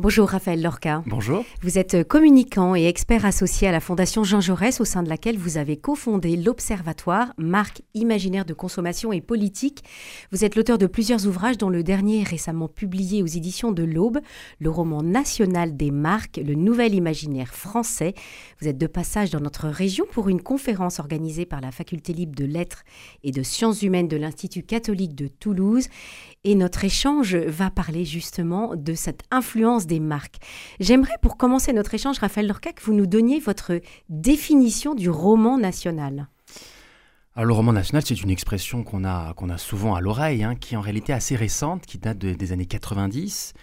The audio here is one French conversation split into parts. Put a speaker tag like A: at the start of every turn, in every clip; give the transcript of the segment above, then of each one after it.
A: Bonjour Raphaël Lorca.
B: Bonjour.
A: Vous êtes communicant et expert associé à la Fondation Jean Jaurès au sein de laquelle vous avez cofondé l'Observatoire, marque imaginaire de consommation et politique. Vous êtes l'auteur de plusieurs ouvrages dont le dernier récemment publié aux éditions de l'Aube, le roman national des marques, le nouvel imaginaire français. Vous êtes de passage dans notre région pour une conférence organisée par la Faculté libre de lettres et de sciences humaines de l'Institut catholique de Toulouse et notre échange va parler justement de cette influence des marques. J'aimerais pour commencer notre échange, Raphaël Lorca, que vous nous donniez votre définition du roman national.
B: Alors, le roman national, c'est une expression qu'on a, qu'on a souvent à l'oreille, hein, qui est en réalité assez récente, qui date des années 90.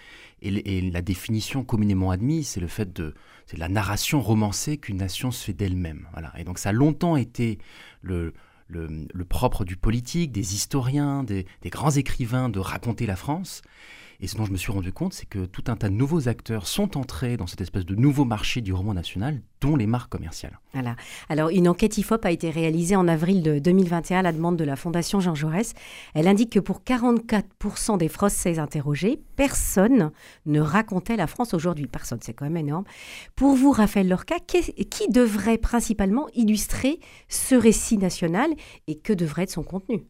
B: Et, et, la définition communément admise, c'est le fait de, c'est la narration romancée qu'une nation se fait d'elle-même. Voilà. Et donc, ça a longtemps été le, le, propre du politique, des historiens, des, des, grands écrivains de raconter la France. Et ce dont je me suis rendu compte, c'est que tout un tas de nouveaux acteurs sont entrés dans cette espèce de nouveau marché du roman national, dont les marques commerciales.
A: Voilà. Alors, une enquête IFOP a été réalisée en avril de 2021 à la demande de la Fondation Jean Jaurès. Elle indique que pour 44% des Français interrogés, personne ne racontait la France aujourd'hui. Personne, c'est quand même énorme. Pour vous, Raphaël Lorca, qui devrait principalement illustrer ce récit national et que devrait être son contenu?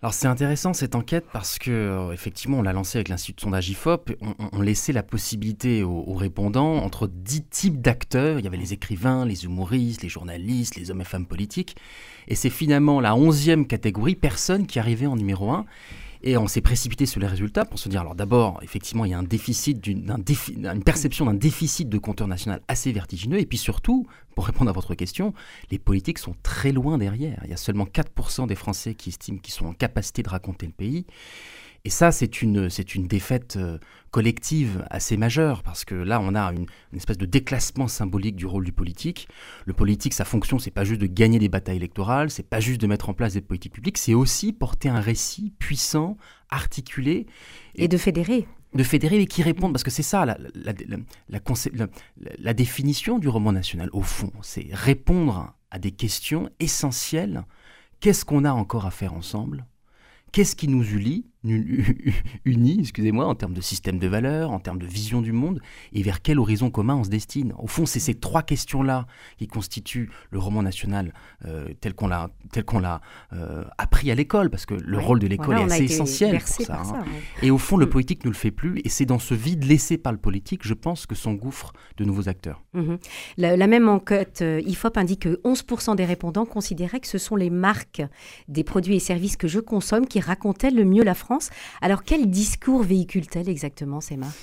B: Alors c'est intéressant cette enquête parce que euh, effectivement on l'a lancée avec l'institut de sondage IFOP, on, laissait la possibilité aux, répondants entre dix types d'acteurs, il y avait les écrivains, les humoristes, les journalistes, les hommes et femmes politiques, et c'est finalement la onzième catégorie, personne qui arrivait en numéro un. Et on s'est précipité sur les résultats pour se dire, alors d'abord, effectivement, il y a un déficit, d'une, une perception d'un déficit de compteur national assez vertigineux. Et puis surtout, pour répondre à votre question, les politiques sont très loin derrière. Il y a seulement 4% des Français qui estiment qu'ils sont en capacité de raconter le pays. Et ça, c'est une, une défaite euh, collective assez majeure, parce que là, on a une, espèce de déclassement symbolique du rôle du politique. Le politique, sa fonction, c'est pas juste de gagner des batailles électorales, c'est pas juste de mettre en place des politiques publiques, c'est aussi porter un récit puissant, articulé.
A: Et de fédérer
B: de fédérer et qui répondent, parce que c'est ça la, la, la, la, définition du roman national, au fond, c'est répondre à des questions essentielles. Qu'est-ce qu'on a encore à faire ensemble? Qu'est-ce qui nous unit, unit excusez-moi, en termes de système de valeurs, en termes de vision du monde, et vers quel horizon commun on se destine Au fond, c'est ces trois questions-là qui constituent le roman national euh, tel qu'on l'a, tel qu'on l'a euh, appris à l'école, parce que le rôle de l'école est assez essentiel pour ça. Hein. Et au fond, le mm. politique ne le fait plus, et c'est dans ce vide laissé par le politique, je pense, que s'engouffrent de nouveaux acteurs.
A: Mm-hmm. La, la, même enquête euh, IFOP indique que 11% des répondants considéraient que ce sont les marques des produits et services que je consomme qui racontaient le mieux la France alors quel discours véhicule-t-elle exactement, ces marques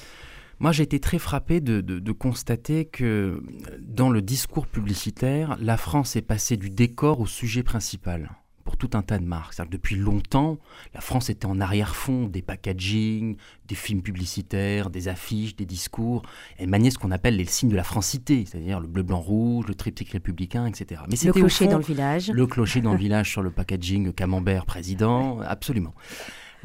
B: moi, j'ai été très frappé de, constater que dans le discours publicitaire, la France est passée du décor au sujet principal pour tout un tas de marques. Que depuis longtemps, la France était en arrière-fond des packaging, des films publicitaires, des affiches, des discours. Elle maniait ce qu'on appelle les signes de la francité, c'est-à-dire le bleu, blanc, rouge, le triptyque républicain, etc.
A: Mais le clocher dans le village.
B: Le clocher dans le village sur le packaging camembert président, absolument.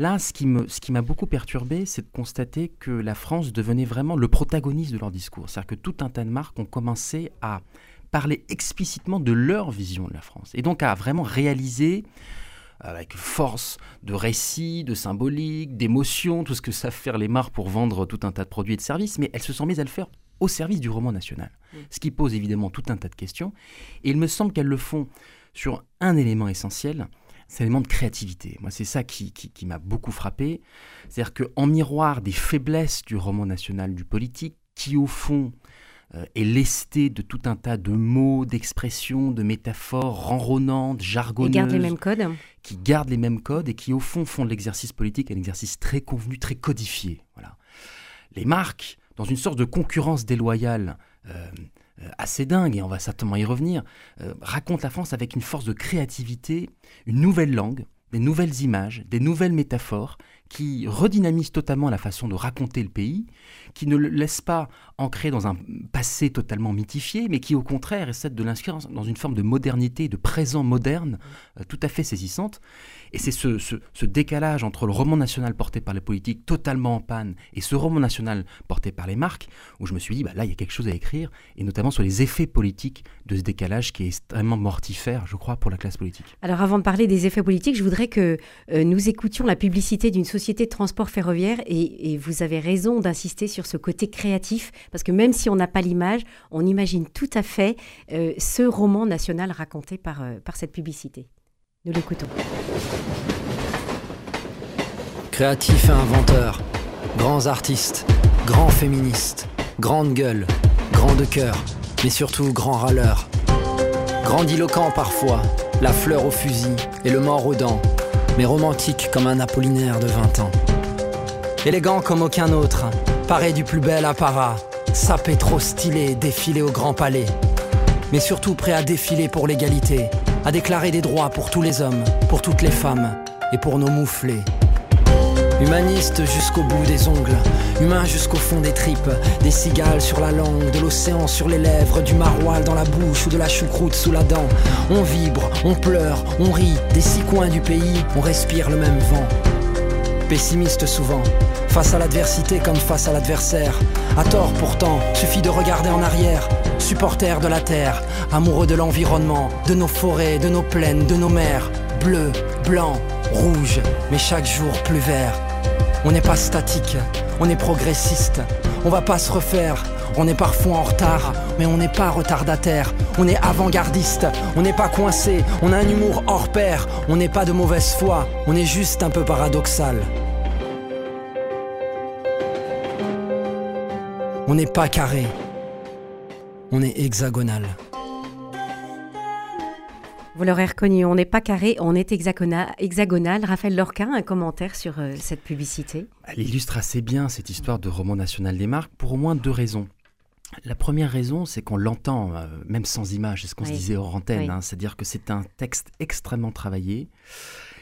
B: Là, ce qui, me, ce qui m'a beaucoup perturbé, c'est de constater que la France devenait vraiment le protagoniste de leur discours. C'est-à-dire que tout un tas de marques ont commencé à parler explicitement de leur vision de la France. Et donc à vraiment réaliser avec force de récit, de symbolique, d'émotion, tout ce que savent faire les marques pour vendre tout un tas de produits et de services, mais elles se sont mises à le faire au service du roman national. Ce qui pose évidemment tout un tas de questions. Et il me semble qu'elles le font sur un élément essentiel, c'est l'élément de créativité. Moi, c'est ça qui, qui, m'a beaucoup frappé. C'est-à-dire qu'en miroir des faiblesses du roman national du politique, qui au fond euh, est lesté de tout un tas de mots, d'expressions, de métaphores renronnantes, jargonneuses.
A: Qui gardent les mêmes codes.
B: Qui gardent les mêmes codes et qui au fond font de l'exercice politique un exercice très convenu, très codifié. Voilà. Les marques, dans une sorte de concurrence déloyale, euh, assez dingue, et on va certainement y revenir, euh, raconte la France avec une force de créativité, une nouvelle langue, des nouvelles images, des nouvelles métaphores qui redynamisent totalement la façon de raconter le pays, qui ne le laissent pas ancré dans un passé totalement mythifié, mais qui au contraire essaie de l'inscrire dans une forme de modernité, de présent moderne, euh, tout à fait saisissante. Et c'est ce, ce, décalage entre le roman national porté par les politiques totalement en panne et ce roman national porté par les marques, où je me suis dit, bah, là, il y a quelque chose à écrire, et notamment sur les effets politiques de ce décalage qui est extrêmement mortifère, je crois, pour la classe politique.
A: Alors avant de parler des effets politiques, je voudrais que euh, nous écoutions la publicité d'une société de transport ferroviaire et, vous avez raison d'insister sur ce côté créatif parce que même si on n'a pas l'image, on imagine tout à fait euh, ce roman national raconté par, euh, par cette publicité. Nous l'écoutons.
C: Créatif et inventeur, grands artistes, grands féministes, grande gueule, grande cœur, mais surtout grand râleur. Grandiloquent parfois, la fleur au fusil et le mort aux dents, mais romantique comme un Apollinaire de 20 ans. Élégant comme aucun autre, paré du plus bel apparat, sapé trop stylé, défilé au grand palais. Mais surtout prêt à défiler pour l'égalité, à déclarer des droits pour tous les hommes, pour toutes les femmes et pour nos mouflés. Humaniste jusqu'au bout des ongles, humain jusqu'au fond des tripes, des cigales sur la langue, de l'océan sur les lèvres, du maroilles dans la bouche ou de la choucroute sous la dent. On vibre, on pleure, on rit, des six coins du pays, on respire le même vent. Pessimiste souvent, face à l'adversité comme face à l'adversaire. À tort pourtant, suffit de regarder en arrière. Supporter de la terre, amoureux de l'environnement, de nos forêts, de nos plaines, de nos mers. Bleu, blanc, rouge, mais chaque jour plus vert. On n'est pas statique, on est progressiste. On va pas se refaire. On est parfois en retard, mais on n'est pas retardataire. On est avant-gardiste, on n'est pas coincé. On a un humour hors pair. On n'est pas de mauvaise foi, on est juste un peu paradoxal. On n'est pas carré, on est hexagonal.
A: Vous l'aurez reconnu, on n'est pas carré, on est hexagonal. Raphaël Lorquin, un commentaire sur euh, cette publicité
B: Elle illustre assez bien cette histoire de roman national des marques pour au moins deux raisons. La première raison, c'est qu'on l'entend, euh, même sans image, c'est ce qu'on se disait hors antenne, hein. c'est-à-dire que c'est un texte extrêmement travaillé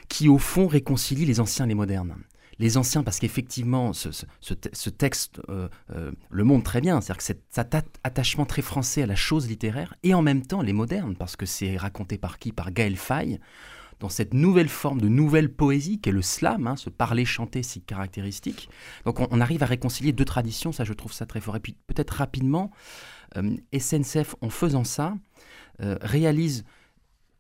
B: qui, au fond, réconcilie les anciens et les modernes les anciens, parce qu'effectivement, ce, texte euh, euh, le montre très bien, c'est-à-dire que cet attachement très français à la chose littéraire, et en même temps les modernes, parce que c'est raconté par qui? Par Gaël Faye, dans cette nouvelle forme de nouvelle poésie qu'est le slam, hein, ce parler-chanter si caractéristique. Donc on, arrive à réconcilier deux traditions, ça je trouve ça très fort. Et puis peut-être rapidement, euh, SNCF en faisant ça, réalise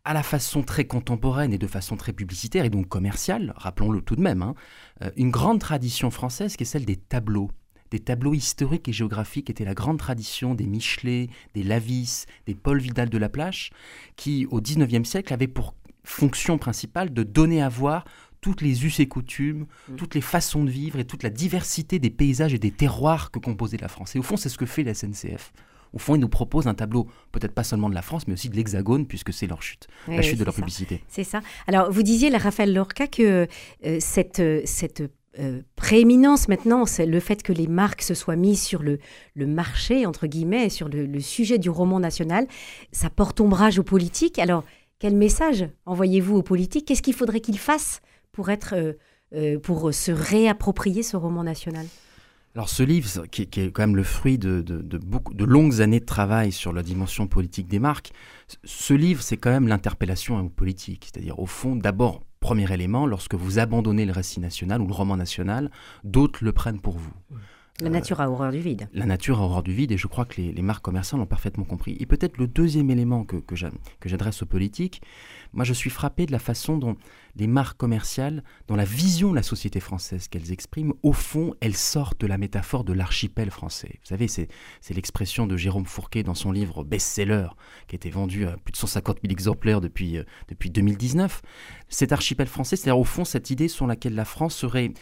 B: à la façon très contemporaine et de façon très publicitaire et donc commerciale, rappelons-le tout de même, hein, euh, une grande tradition française qui est celle des tableaux. Des tableaux historiques et géographiques étaient la grande tradition des Michelet, des Lavis, des Paul Vidal de la Plage, qui au XIXe siècle avaient pour fonction principale de donner à voir toutes les us et coutumes, mmh. toutes les façons de vivre et toute la diversité des paysages et des terroirs que composait la France. Et au fond, c'est ce que fait la SNCF au fond, ils nous proposent un tableau, peut-être pas seulement de la France, mais aussi de l'Hexagone, puisque c'est leur chute, la chute de leur publicité.
A: C'est ça. Alors, vous disiez, Raphaël Lorca, que euh, cette, euh, cette euh, prééminence maintenant, c'est le fait que les marques se soient mises sur le, le marché, entre guillemets, sur le, sujet du roman national, ça porte ombrage aux politiques. Alors, quel message envoyez-vous aux politiques? Qu'est-ce qu'il faudrait qu'ils fassent pour, être, pour se réapproprier ce roman national?
B: Alors ce livre, qui, est quand même le fruit de, beaucoup, de longues années de travail sur la dimension politique des marques, ce livre, c'est quand même l'interpellation aux politiques. C'est-à-dire, au fond, d'abord, premier élément, lorsque vous abandonnez le récit national ou le roman national, d'autres le prennent pour vous.
A: La nature a horreur du vide.
B: La nature a horreur du vide et je crois que les, marques commerciales l'ont parfaitement compris. Et peut-être le deuxième élément que, que j'adresse aux politiques, moi je suis frappé de la façon dont les marques commerciales, dans la vision de la société française qu'elles expriment, au fond, elles sortent de la métaphore de l'archipel français. Vous savez, c'est l'expression de Jérôme Fourquet dans son livre best-seller, qui a été vendu à plus de 150 000 exemplaires depuis, euh, depuis 2019. Cet archipel français, c'est-à-dire au fond cette idée sur laquelle la France serait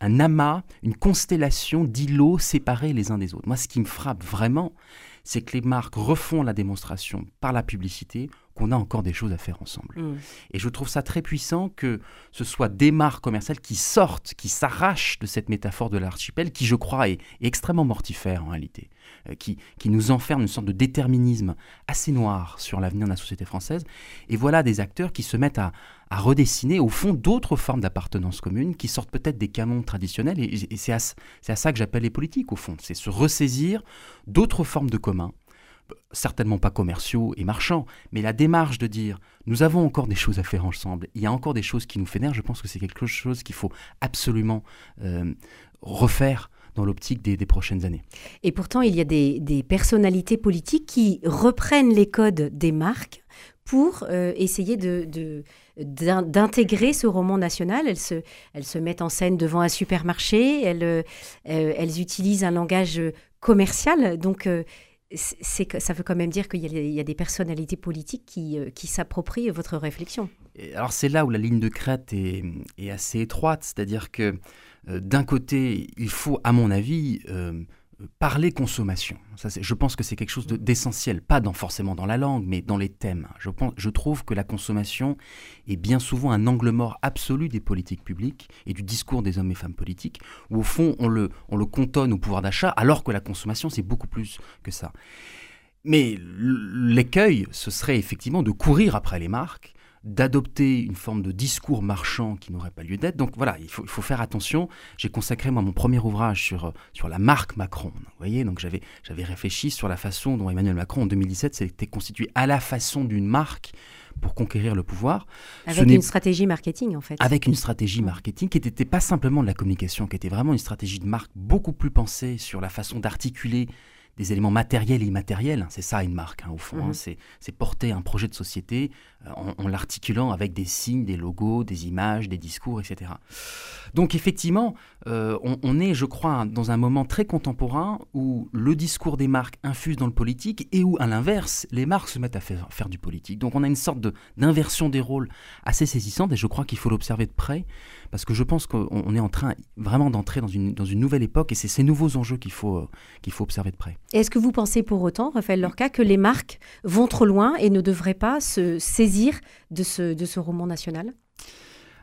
B: un amas, une constellation d'îlots séparés les uns des autres. Moi, ce qui me frappe vraiment, c'est que les marques refont la démonstration par la publicité qu'on a encore des choses à faire ensemble. Mm. Et je trouve ça très puissant que ce soit des marques commerciales qui sortent, qui s'arrachent de cette métaphore de l'archipel, qui je crois est, extrêmement mortifère en réalité, euh, qui, qui nous enferme une sorte de déterminisme assez noir sur l'avenir de la société française. Et voilà des acteurs qui se mettent à, à redessiner au fond d'autres formes d'appartenance commune qui sortent peut-être des canons traditionnels. Et, c'est à, à, ça que j'appelle les politiques au fond. C'est se ressaisir d'autres formes de commun certainement pas commerciaux et marchands, mais la démarche de dire nous avons encore des choses à faire ensemble, il y a encore des choses qui nous fédèrent, je pense que c'est quelque chose qu'il faut absolument euh, refaire dans l'optique des, prochaines années.
A: Et pourtant, il y a des, personnalités politiques qui reprennent les codes des marques pour essayer de, d'intégrer ce roman national. Elles se, mettent en scène devant un supermarché, elles, elles utilisent un langage commercial. Donc, c'est ça veut quand même dire qu'il y, a des personnalités politiques qui, euh, qui s'approprient votre réflexion.
B: alors c'est là où la ligne de crête est, est assez étroite, c'est-à-dire que euh, d'un côté, il faut, à mon avis, euh, parler consommation. Je pense que c'est quelque chose d'essentiel, pas dans, forcément dans la langue, mais dans les thèmes. Je trouve que la consommation est bien souvent un angle mort absolu des politiques publiques et du discours des hommes et femmes politiques, où au fond on le, on le cantonne au pouvoir d'achat, alors que la consommation c'est beaucoup plus que ça. Mais l'écueil, ce serait effectivement de courir après les marques d'adopter une forme de discours marchand qui n'aurait pas lieu d'être. Donc voilà, il faut, il faut faire attention. J'ai consacré moi mon premier ouvrage sur, sur la marque Macron. Vous voyez, donc j'avais, j'avais réfléchi sur la façon dont Emmanuel Macron en 2017 s'était constitué à la façon d'une marque pour conquérir le pouvoir.
A: Avec une stratégie marketing, en fait.
B: Avec une stratégie marketing qui n'était pas simplement de la communication, qui était vraiment une stratégie de marque beaucoup plus pensée sur la façon d'articuler des éléments matériels et immatériels. C'est ça une marque, hein, au fond. Hein. Mhm. c'est porter un projet de société euh, en, l'articulant avec des signes, des logos, des images, des discours, etc. Donc effectivement, euh, on, est, je crois, dans un moment très contemporain où le discours des marques infuse dans le politique et où, à l'inverse, les marques se mettent à faire, faire du politique. Donc on a une sorte d'inversion des rôles assez saisissante et je crois qu'il faut l'observer de près parce que je pense qu'on est en train vraiment d'entrer dans une, dans une nouvelle époque et c'est ces nouveaux enjeux qu'il faut, euh, qu'il faut observer de près.
A: Est-ce que vous pensez pour autant, Raphaël Lorca, que les marques vont trop loin et ne devraient pas se saisir de ce, roman national?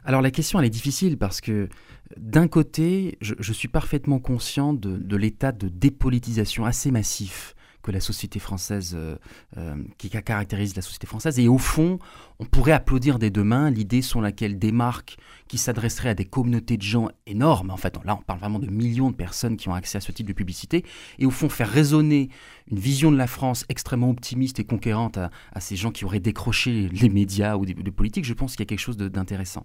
B: Alors la question elle est difficile parce que d'un côté, je, suis parfaitement conscient de, de l'état de dépolitisation assez massif que la société française, euh, euh, qui caractérise la société française. Et au fond, on pourrait applaudir dès demain l'idée sur laquelle des marques qui s'adresseraient à des communautés de gens énormes, en fait, là on parle vraiment de millions de personnes qui ont accès à ce type de publicité, et au fond faire résonner une vision de la France extrêmement optimiste et conquérante à, ces gens qui auraient décroché les médias ou des, politiques, je pense qu'il y a quelque chose d'intéressant.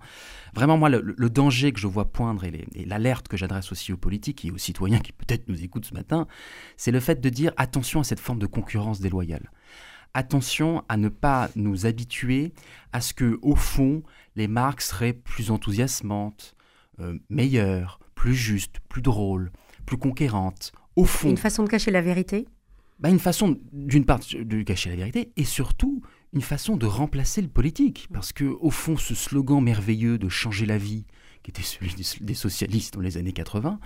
B: Vraiment, moi, le, danger que je vois poindre et l'alerte que j'adresse aussi aux politiques et aux citoyens qui peut-être nous écoutent ce matin, c'est le fait de dire attention à cette forme de concurrence déloyale. Attention à ne pas nous habituer à ce que, au fond, les marques seraient plus enthousiasmantes, euh, meilleures, plus justes, plus drôles, plus conquérantes. Au fond.
A: Une façon de cacher la vérité?
B: Bah, Une façon, d'une part, de cacher la vérité et surtout une façon de remplacer le politique. Parce que, au fond, ce slogan merveilleux de changer la vie, qui était celui des socialistes dans les années 80,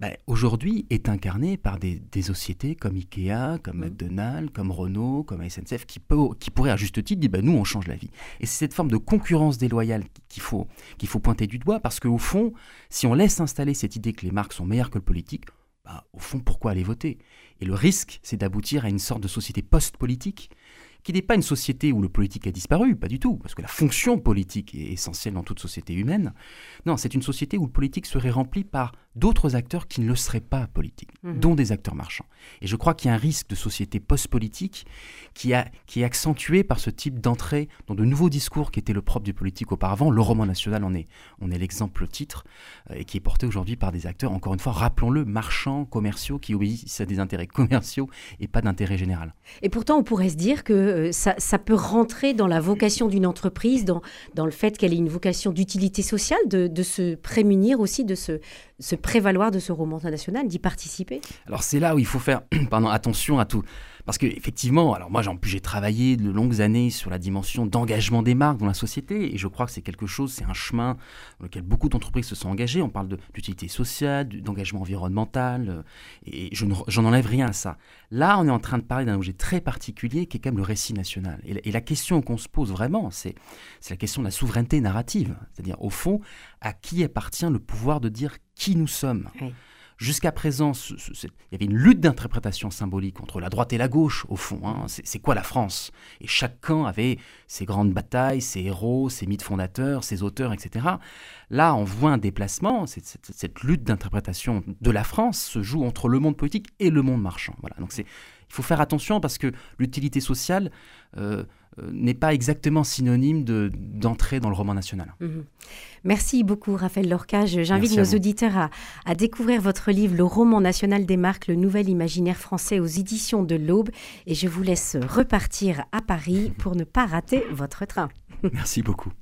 B: bah, aujourd'hui est incarné par des, sociétés comme Ikea, comme mmh. McDonald's, comme Renault, comme SNCF, qui, peut, qui pourraient à juste titre dire bah, nous, on change la vie. Et c'est cette forme de concurrence déloyale qu'il faut, qu'il faut pointer du doigt, parce qu'au fond, si on laisse installer cette idée que les marques sont meilleures que le politique, bah, au fond, pourquoi aller voter? Et le risque, c'est d'aboutir à une sorte de société post-politique qui n'est pas une société où le politique a disparu, pas du tout, parce que la fonction politique est essentielle dans toute société humaine. Non, c'est une société où le politique serait rempli par d'autres acteurs qui ne le seraient pas politiques, mhm. dont des acteurs marchands. Et je crois qu'il y a un risque de société post-politique qui, qui est accentué par ce type d'entrée dans de nouveaux discours qui étaient le propre du politique auparavant. Le roman national en est, on est l'exemple titre euh, et qui est porté aujourd'hui par des acteurs, encore une fois, rappelons-le, marchands, commerciaux, qui obéissent à des intérêts commerciaux et pas d'intérêt général.
A: Et pourtant, on pourrait se dire que euh, ça, ça, peut rentrer dans la vocation d'une entreprise, dans, dans le fait qu'elle ait une vocation d'utilité sociale, de, de se prémunir aussi de ce se prévaloir de ce roman international, d'y participer?
B: Alors c'est là où il faut faire pardon, attention à tout. Parce qu'effectivement, alors moi j'ai travaillé de longues années sur la dimension d'engagement des marques dans la société, et je crois que c'est quelque chose, c'est un chemin dans lequel beaucoup d'entreprises se sont engagées. On parle d'utilité sociale, d'engagement environnemental, euh, et je enlève rien à ça. Là, on est en train de parler d'un objet très particulier qui est quand même le récit national. Et la, question qu'on se pose vraiment, c'est la question de la souveraineté narrative. C'est-à-dire, au fond, à qui appartient le pouvoir de dire qui nous sommes? Jusqu'à présent, il y avait une lutte d'interprétation symbolique entre la droite et la gauche, au fond. Hein. C'est quoi la France? Et chaque camp avait ses grandes batailles, ses héros, ses mythes fondateurs, ses auteurs, etc. Là, on voit un déplacement. Cette, lutte d'interprétation de la France se joue entre le monde politique et le monde marchand. Voilà. Donc c'est Il faut faire attention parce que l'utilité sociale euh, euh, n'est pas exactement synonyme d'entrer dans le roman national.
A: Mhm. Merci beaucoup, Raphaël Lorcage. J'invite nos auditeurs à, à, découvrir votre livre Le roman national des marques, le nouvel imaginaire français aux éditions de l'Aube. Et je vous laisse repartir à Paris pour ne pas rater votre train.
B: Merci beaucoup.